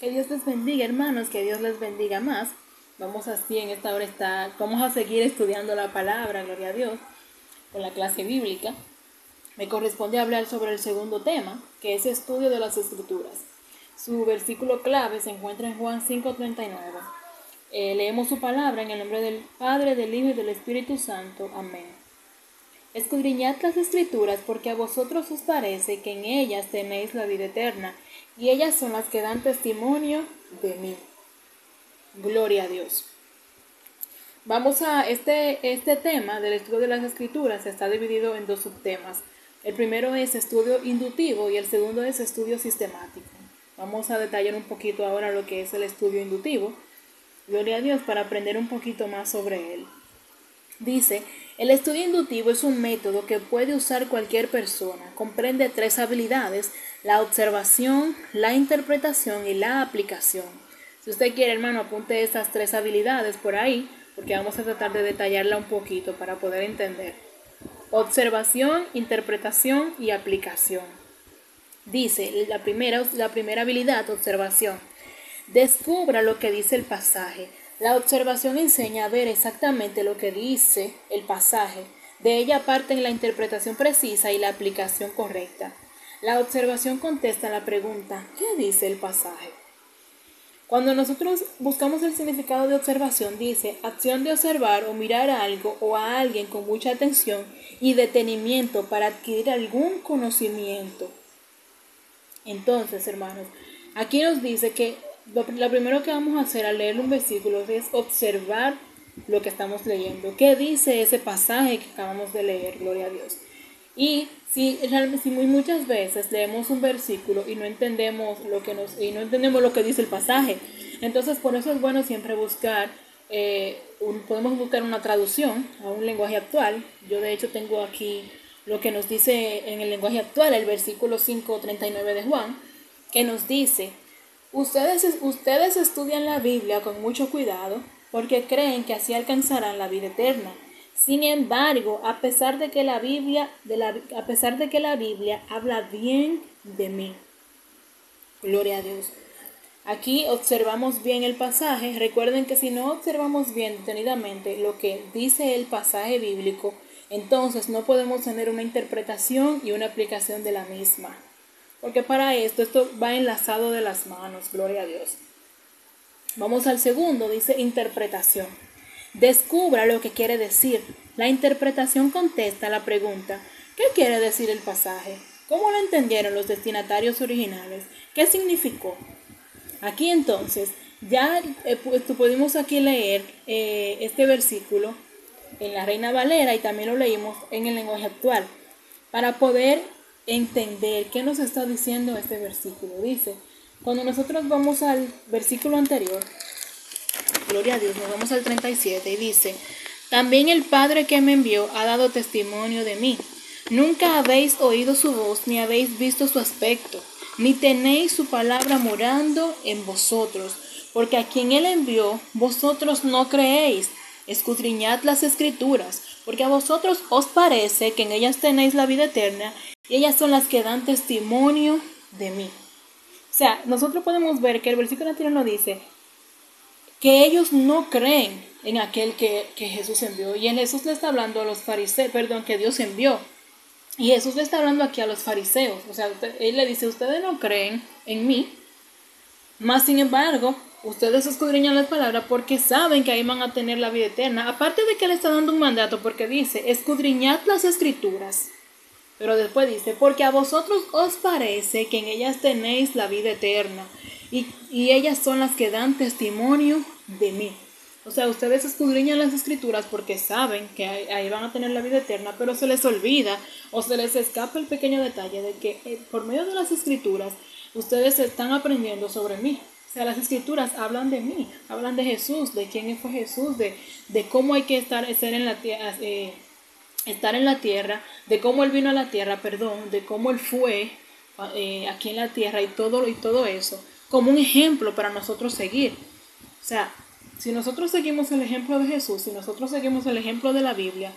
Que Dios les bendiga, hermanos, que Dios les bendiga más. Vamos así en esta hora está, vamos a seguir estudiando la palabra, gloria a Dios, con la clase bíblica. Me corresponde hablar sobre el segundo tema, que es estudio de las escrituras. Su versículo clave se encuentra en Juan 5:39. Eh, leemos su palabra en el nombre del Padre, del Hijo y del Espíritu Santo. Amén. Escudriñad las escrituras porque a vosotros os parece que en ellas tenéis la vida eterna y ellas son las que dan testimonio de mí. Gloria a Dios. Vamos a este, este tema del estudio de las escrituras está dividido en dos subtemas. El primero es estudio inductivo y el segundo es estudio sistemático. Vamos a detallar un poquito ahora lo que es el estudio inductivo. Gloria a Dios para aprender un poquito más sobre él. Dice, el estudio inductivo es un método que puede usar cualquier persona. Comprende tres habilidades, la observación, la interpretación y la aplicación. Si usted quiere, hermano, apunte estas tres habilidades por ahí, porque vamos a tratar de detallarla un poquito para poder entender. Observación, interpretación y aplicación. Dice, la primera, la primera habilidad, observación. Descubra lo que dice el pasaje. La observación enseña a ver exactamente lo que dice el pasaje. De ella parten la interpretación precisa y la aplicación correcta. La observación contesta la pregunta, ¿qué dice el pasaje? Cuando nosotros buscamos el significado de observación, dice acción de observar o mirar a algo o a alguien con mucha atención y detenimiento para adquirir algún conocimiento. Entonces, hermanos, aquí nos dice que lo, primero que vamos a hacer al leer un versículo es observar lo que estamos leyendo. ¿Qué dice ese pasaje que acabamos de leer? Gloria a Dios. Y si, si muy muchas veces leemos un versículo y no entendemos lo que nos y no entendemos lo que dice el pasaje, entonces por eso es bueno siempre buscar eh, podemos buscar una traducción a un lenguaje actual. Yo de hecho tengo aquí lo que nos dice en el lenguaje actual, el versículo 5.39 de Juan, que nos dice, ustedes, ustedes estudian la Biblia con mucho cuidado porque creen que así alcanzarán la vida eterna. Sin embargo, a pesar de que la Biblia, de la, a pesar de que la Biblia habla bien de mí, gloria a Dios. Aquí observamos bien el pasaje. Recuerden que si no observamos bien detenidamente lo que dice el pasaje bíblico, entonces no podemos tener una interpretación y una aplicación de la misma. Porque para esto, esto va enlazado de las manos, gloria a Dios. Vamos al segundo, dice interpretación. Descubra lo que quiere decir. La interpretación contesta la pregunta, ¿qué quiere decir el pasaje? ¿Cómo lo entendieron los destinatarios originales? ¿Qué significó? Aquí entonces, ya eh, pudimos aquí leer eh, este versículo en la Reina Valera y también lo leímos en el lenguaje actual para poder entender qué nos está diciendo este versículo. Dice, cuando nosotros vamos al versículo anterior, gloria a Dios, nos vamos al 37 y dice, también el Padre que me envió ha dado testimonio de mí. Nunca habéis oído su voz ni habéis visto su aspecto, ni tenéis su palabra morando en vosotros, porque a quien él envió, vosotros no creéis. Escudriñad las escrituras, porque a vosotros os parece que en ellas tenéis la vida eterna, y ellas son las que dan testimonio de mí. O sea, nosotros podemos ver que el versículo anterior nos dice que ellos no creen en aquel que, Jesús envió. Y en Jesús le está hablando a los fariseos, perdón, que Dios envió. Y Jesús le está hablando aquí a los fariseos. O sea, él le dice, ustedes no creen en mí. Más sin embargo, ustedes escudriñan las palabras porque saben que ahí van a tener la vida eterna. Aparte de que le está dando un mandato porque dice, escudriñad las escrituras. Pero después dice, porque a vosotros os parece que en ellas tenéis la vida eterna. Y, y ellas son las que dan testimonio de mí. O sea, ustedes escudriñan las escrituras porque saben que ahí van a tener la vida eterna, pero se les olvida o se les escapa el pequeño detalle de que eh, por medio de las escrituras ustedes están aprendiendo sobre mí. O sea, las escrituras hablan de mí, hablan de Jesús, de quién fue Jesús, de, de cómo hay que estar, estar, en la, eh, estar en la tierra, de cómo Él vino a la tierra, perdón, de cómo Él fue eh, aquí en la tierra y todo, y todo eso, como un ejemplo para nosotros seguir. O sea, si nosotros seguimos el ejemplo de Jesús, si nosotros seguimos el ejemplo de la Biblia,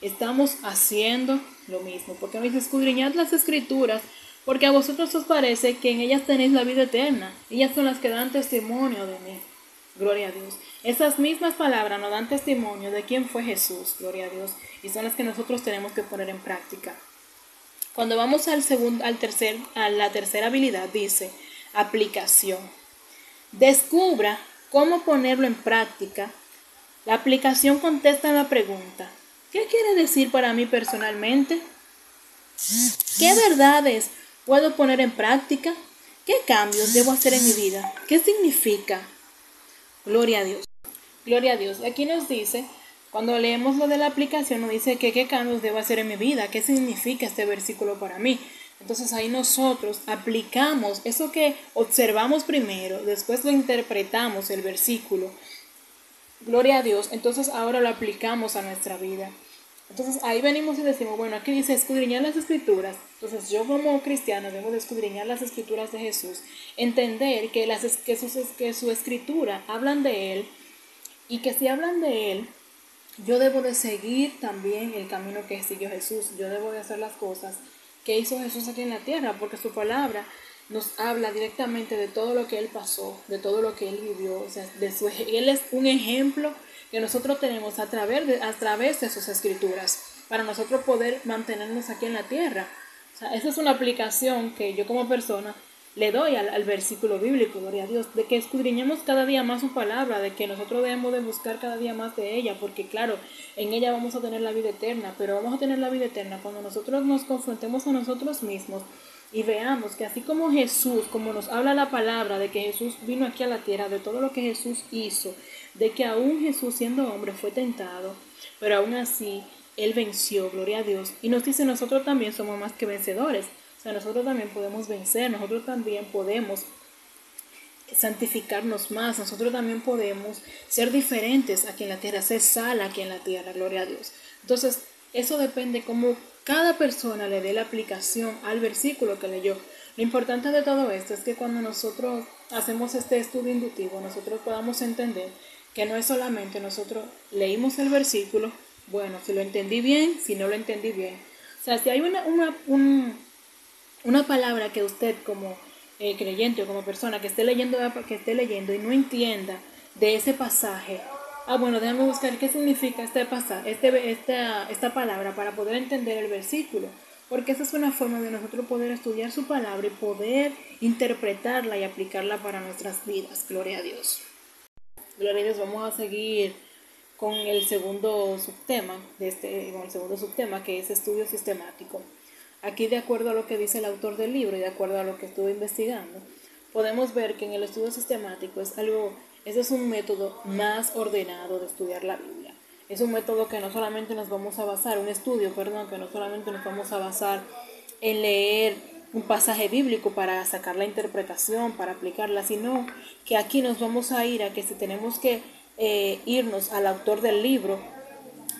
estamos haciendo lo mismo. Porque me dice, escudriñad las escrituras, porque a vosotros os parece que en ellas tenéis la vida eterna. Ellas son las que dan testimonio de mí. Gloria a Dios. Esas mismas palabras nos dan testimonio de quién fue Jesús. Gloria a Dios. Y son las que nosotros tenemos que poner en práctica. Cuando vamos al segundo, al tercer, a la tercera habilidad, dice aplicación. Descubra cómo ponerlo en práctica. La aplicación contesta la pregunta, ¿qué quiere decir para mí personalmente? ¿Qué verdades puedo poner en práctica? ¿Qué cambios debo hacer en mi vida? ¿Qué significa? Gloria a Dios. Gloria a Dios. Aquí nos dice, cuando leemos lo de la aplicación, nos dice que qué cambios debo hacer en mi vida, qué significa este versículo para mí. Entonces ahí nosotros aplicamos eso que observamos primero, después lo interpretamos el versículo. Gloria a Dios. Entonces ahora lo aplicamos a nuestra vida. Entonces ahí venimos y decimos, bueno, aquí dice escudriñar las escrituras. Entonces yo como cristiano debo de escudriñar las escrituras de Jesús, entender que, las, que, su, que su escritura hablan de Él y que si hablan de Él, yo debo de seguir también el camino que siguió Jesús. Yo debo de hacer las cosas que hizo Jesús aquí en la tierra, porque su palabra nos habla directamente de todo lo que Él pasó, de todo lo que Él vivió. O sea, de su, Él es un ejemplo que nosotros tenemos a través, de, a través de sus escrituras, para nosotros poder mantenernos aquí en la tierra. O sea, esa es una aplicación que yo como persona le doy al, versículo bíblico, gloria a Dios, de que escudriñemos cada día más su palabra, de que nosotros debemos de buscar cada día más de ella, porque claro, en ella vamos a tener la vida eterna, pero vamos a tener la vida eterna cuando nosotros nos confrontemos a nosotros mismos y veamos que así como Jesús, como nos habla la palabra de que Jesús vino aquí a la tierra, de todo lo que Jesús hizo, de que aún Jesús siendo hombre fue tentado, pero aún así Él venció, gloria a Dios. Y nos dice, nosotros también somos más que vencedores. O sea, nosotros también podemos vencer, nosotros también podemos santificarnos más, nosotros también podemos ser diferentes aquí en la tierra, ser sal aquí en la tierra, gloria a Dios. Entonces, eso depende cómo cada persona le dé la aplicación al versículo que leyó. Lo importante de todo esto es que cuando nosotros hacemos este estudio inductivo, nosotros podamos entender que no es solamente nosotros leímos el versículo, bueno, si lo entendí bien, si no lo entendí bien. O sea, si hay una, una, una palabra que usted como eh, creyente o como persona que esté leyendo que esté leyendo y no entienda de ese pasaje, ah bueno, déjame buscar qué significa este pasaje, este, esta, esta palabra para poder entender el versículo. Porque esa es una forma de nosotros poder estudiar su palabra y poder interpretarla y aplicarla para nuestras vidas. Gloria a Dios. Gloria a vamos a seguir con el segundo subtema, de este, con el segundo subtema que es estudio sistemático. Aquí, de acuerdo a lo que dice el autor del libro y de acuerdo a lo que estuve investigando, podemos ver que en el estudio sistemático es algo, ese es un método más ordenado de estudiar la Biblia. Es un método que no solamente nos vamos a basar, un estudio, perdón, que no solamente nos vamos a basar en leer un pasaje bíblico para sacar la interpretación, para aplicarla, sino que aquí nos vamos a ir a que si tenemos que eh, irnos al autor del libro,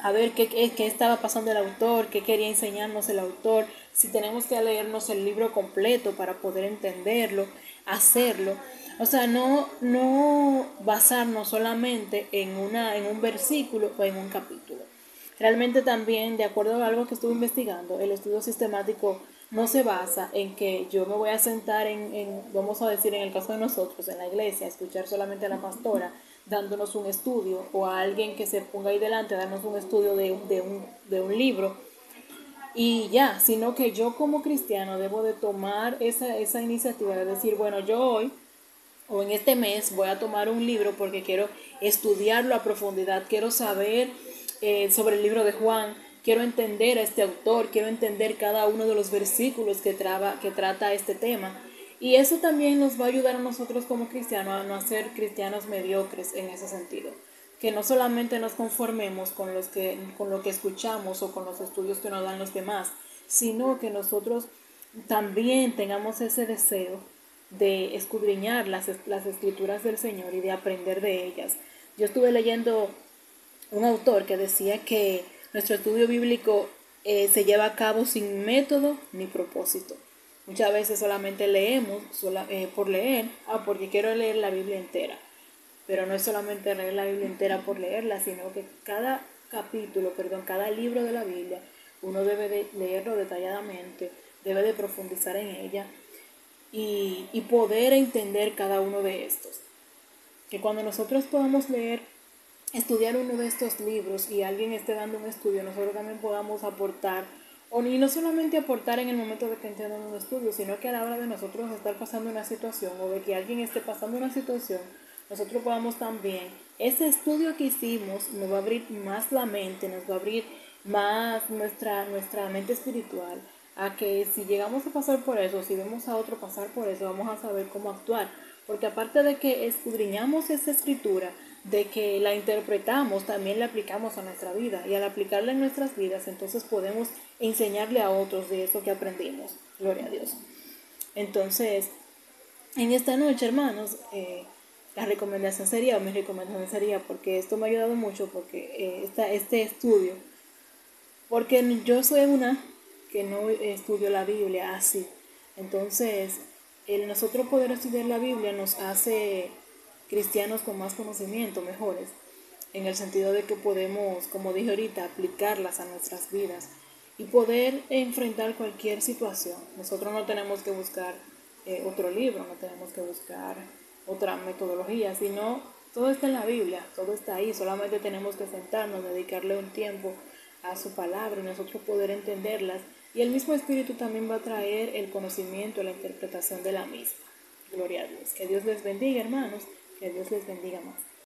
a ver qué, qué, estaba pasando el autor, qué quería enseñarnos el autor, si tenemos que leernos el libro completo para poder entenderlo, hacerlo. O sea, no, no basarnos solamente en, una, en un versículo o en un capítulo. Realmente también, de acuerdo a algo que estuve investigando, el estudio sistemático no se basa en que yo me voy a sentar en, vamos a decir, en el caso de nosotros, en la iglesia, escuchar solamente a la pastora dándonos un estudio o a alguien que se ponga ahí delante a darnos un estudio de, un, de un libro. Y ya, sino que yo como cristiano debo de tomar esa, esa iniciativa de decir, bueno, yo hoy o en este mes voy a tomar un libro porque quiero estudiarlo a profundidad, quiero saber eh, sobre el libro de Juan, quiero entender a este autor, quiero entender cada uno de los versículos que, traba, que trata este tema. Y eso también nos va a ayudar a nosotros como cristianos a no ser cristianos mediocres en ese sentido. Que no solamente nos conformemos con, los que, con lo que escuchamos o con los estudios que nos dan los demás, sino que nosotros también tengamos ese deseo de escudriñar las, las escrituras del Señor y de aprender de ellas. Yo estuve leyendo un autor que decía que nuestro estudio bíblico eh, se lleva a cabo sin método ni propósito. Muchas veces solamente leemos eh, por leer, ah, porque quiero leer la Biblia entera. Pero no es solamente leer la Biblia entera por leerla, sino que cada capítulo, perdón, cada libro de la Biblia, uno debe de leerlo detalladamente, debe de profundizar en ella y, y poder entender cada uno de estos. Que cuando nosotros podamos leer, estudiar uno de estos libros y alguien esté dando un estudio, nosotros también podamos aportar y no solamente aportar en el momento de que estén dando un estudio, sino que a la hora de nosotros estar pasando una situación o de que alguien esté pasando una situación, nosotros podamos también, ese estudio que hicimos nos va a abrir más la mente, nos va a abrir más nuestra, nuestra mente espiritual, a que si llegamos a pasar por eso, si vemos a otro pasar por eso, vamos a saber cómo actuar. Porque aparte de que escudriñamos esa escritura, de que la interpretamos, también la aplicamos a nuestra vida. Y al aplicarla en nuestras vidas, entonces podemos enseñarle a otros de eso que aprendimos. Gloria a Dios. Entonces, en esta noche, hermanos, eh, la recomendación sería, o mi recomendación sería, porque esto me ha ayudado mucho, porque eh, este estudio, porque yo soy una que no estudio la Biblia así. Entonces, el nosotros poder estudiar la Biblia nos hace cristianos con más conocimiento, mejores, en el sentido de que podemos, como dije ahorita, aplicarlas a nuestras vidas y poder enfrentar cualquier situación. Nosotros no tenemos que buscar eh, otro libro, no tenemos que buscar otra metodología, sino todo está en la Biblia, todo está ahí, solamente tenemos que sentarnos, dedicarle un tiempo a su palabra y nosotros poder entenderlas. Y el mismo Espíritu también va a traer el conocimiento, la interpretación de la misma. Gloria a Dios. Que Dios les bendiga, hermanos. Que Dios les bendiga más.